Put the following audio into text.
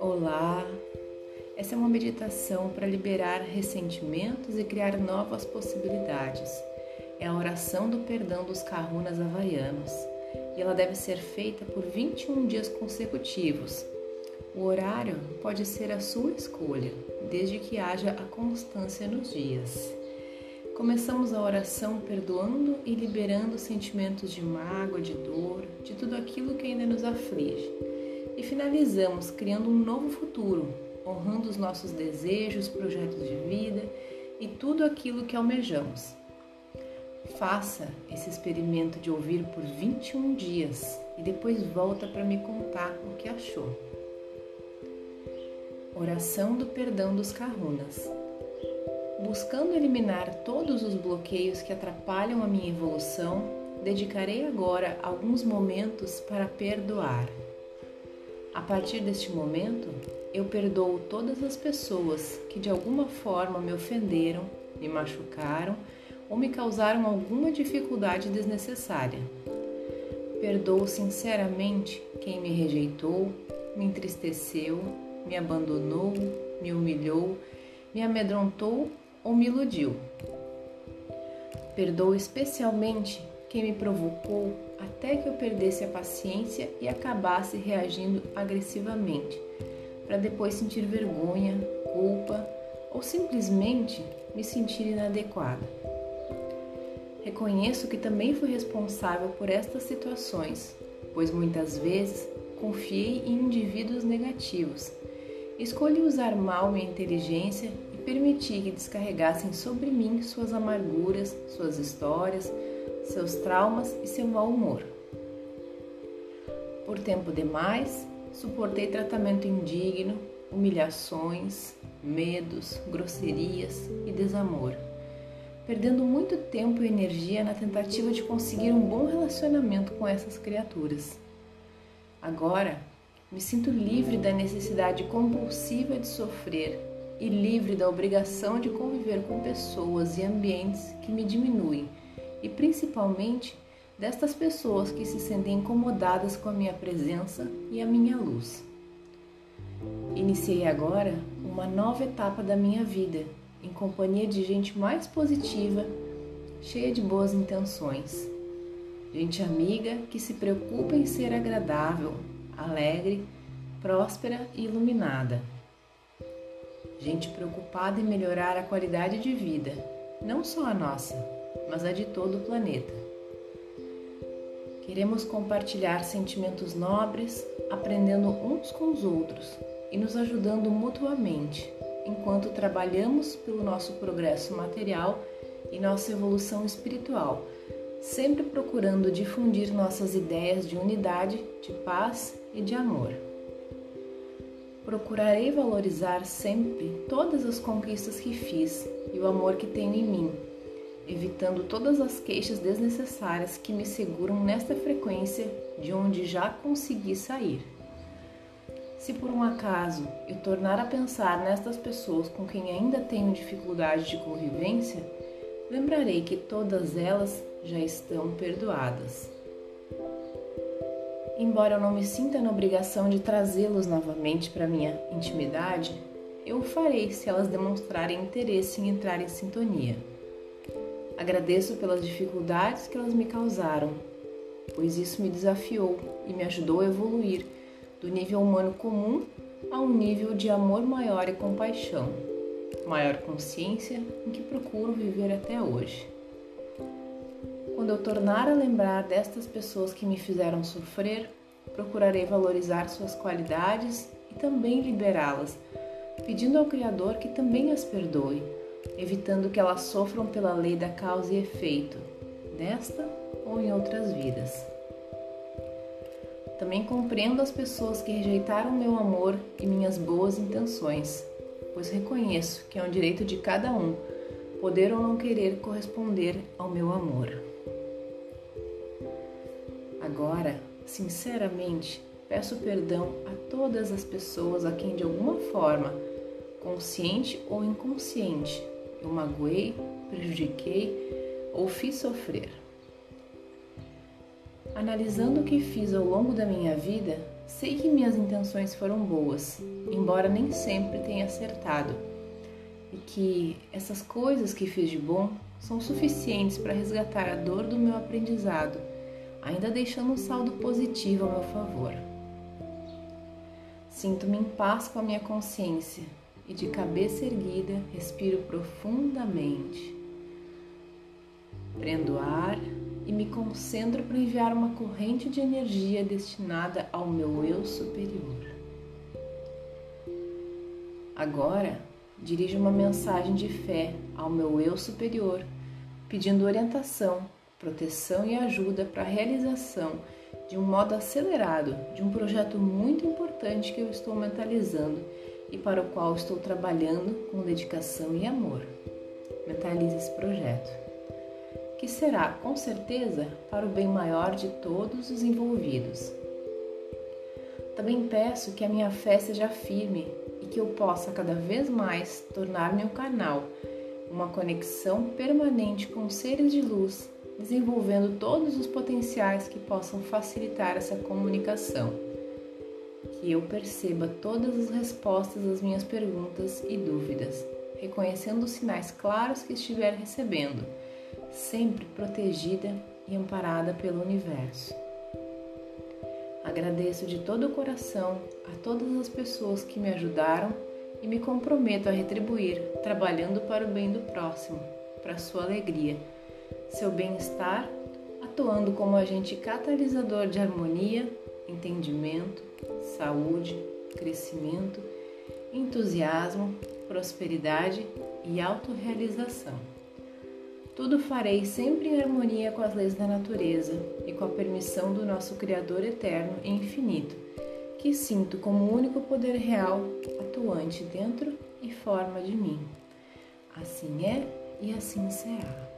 Olá, essa é uma meditação para liberar ressentimentos e criar novas possibilidades. É a oração do perdão dos kahunas havaianos e ela deve ser feita por 21 dias consecutivos. O horário pode ser a sua escolha, desde que haja a constância nos dias. Começamos a oração perdoando e liberando sentimentos de mágoa, de dor, de tudo aquilo que ainda nos aflige. E finalizamos criando um novo futuro, honrando os nossos desejos, projetos de vida e tudo aquilo que almejamos. Faça esse experimento de ouvir por 21 dias e depois volta para me contar o que achou. Oração do perdão dos kahunas. Buscando eliminar todos os bloqueios que atrapalham a minha evolução, dedicarei agora alguns momentos para perdoar. A partir deste momento, eu perdoo todas as pessoas que de alguma forma me ofenderam, me machucaram ou me causaram alguma dificuldade desnecessária. Perdoo sinceramente quem me rejeitou, me entristeceu, me abandonou, me humilhou, me amedrontou ou me iludiu. Perdoo especialmente quem me provocou até que eu perdesse a paciência e acabasse reagindo agressivamente, para depois sentir vergonha, culpa ou simplesmente me sentir inadequada. Reconheço que também fui responsável por estas situações, pois muitas vezes confiei em indivíduos negativos. Escolhi usar mal minha inteligência permiti que descarregassem sobre mim suas amarguras, suas histórias, seus traumas e seu mau humor. Por tempo demais, suportei tratamento indigno, humilhações, medos, grosserias e desamor perdendo muito tempo e energia na tentativa de conseguir um bom relacionamento com essas criaturas. Agora, me sinto livre da necessidade compulsiva de sofrer e livre da obrigação de conviver com pessoas e ambientes que me diminuem e principalmente destas pessoas que se sentem incomodadas com a minha presença e a minha luz. Iniciei agora uma nova etapa da minha vida em companhia de gente mais positiva, cheia de boas intenções. Gente amiga que se preocupa em ser agradável, alegre, próspera e iluminada. Gente preocupada em melhorar a qualidade de vida, não só a nossa, mas a de todo o planeta. Queremos compartilhar sentimentos nobres, aprendendo uns com os outros e nos ajudando mutuamente enquanto trabalhamos pelo nosso progresso material e nossa evolução espiritual, sempre procurando difundir nossas ideias de unidade, de paz e de amor. Procurarei valorizar sempre todas as conquistas que fiz e o amor que tenho em mim, evitando todas as queixas desnecessárias que me seguram nesta frequência de onde já consegui sair. Se por um acaso eu tornar a pensar nestas pessoas com quem ainda tenho dificuldade de convivência, lembrarei que todas elas já estão perdoadas. Embora eu não me sinta na obrigação de trazê-los novamente para minha intimidade, eu o farei se elas demonstrarem interesse em entrar em sintonia. Agradeço pelas dificuldades que elas me causaram, pois isso me desafiou e me ajudou a evoluir do nível humano comum a um nível de amor maior e compaixão, maior consciência em que procuro viver até hoje. Quando eu tornar a lembrar destas pessoas que me fizeram sofrer, procurarei valorizar suas qualidades e também liberá-las, pedindo ao Criador que também as perdoe, evitando que elas sofram pela lei da causa e efeito, desta ou em outras vidas. Também compreendo as pessoas que rejeitaram meu amor e minhas boas intenções, pois reconheço que é um direito de cada um poder ou não querer corresponder ao meu amor. Agora, sinceramente, peço perdão a todas as pessoas a quem de alguma forma, consciente ou inconsciente, eu magoei, prejudiquei ou fiz sofrer. Analisando o que fiz ao longo da minha vida, sei que minhas intenções foram boas, embora nem sempre tenha acertado, e que essas coisas que fiz de bom são suficientes para resgatar a dor do meu aprendizado, ainda deixando um saldo positivo ao meu favor. Sinto-me em paz com a minha consciência e, de cabeça erguida, respiro profundamente. Prendo ar e me concentro para enviar uma corrente de energia destinada ao meu eu superior. Agora, dirijo uma mensagem de fé ao meu eu superior, pedindo orientação, proteção e ajuda para a realização de um modo acelerado de um projeto muito importante que eu estou mentalizando e para o qual estou trabalhando com dedicação e amor. Mentalize esse projeto que será, com certeza, para o bem maior de todos os envolvidos. Também peço que a minha fé seja firme e que eu possa cada vez mais tornar-me um canal, uma conexão permanente com seres de luz, desenvolvendo todos os potenciais que possam facilitar essa comunicação. Que eu perceba todas as respostas às minhas perguntas e dúvidas, reconhecendo os sinais claros que estiver recebendo sempre protegida e amparada pelo universo. Agradeço de todo o coração a todas as pessoas que me ajudaram e me comprometo a retribuir, trabalhando para o bem do próximo, para sua alegria, seu bem-estar, atuando como agente catalisador de harmonia, entendimento, saúde, crescimento, entusiasmo, prosperidade e autorrealização. Tudo farei sempre em harmonia com as leis da natureza e com a permissão do nosso Criador eterno e infinito, que sinto como o único poder real atuante dentro e forma de mim. Assim é e assim será.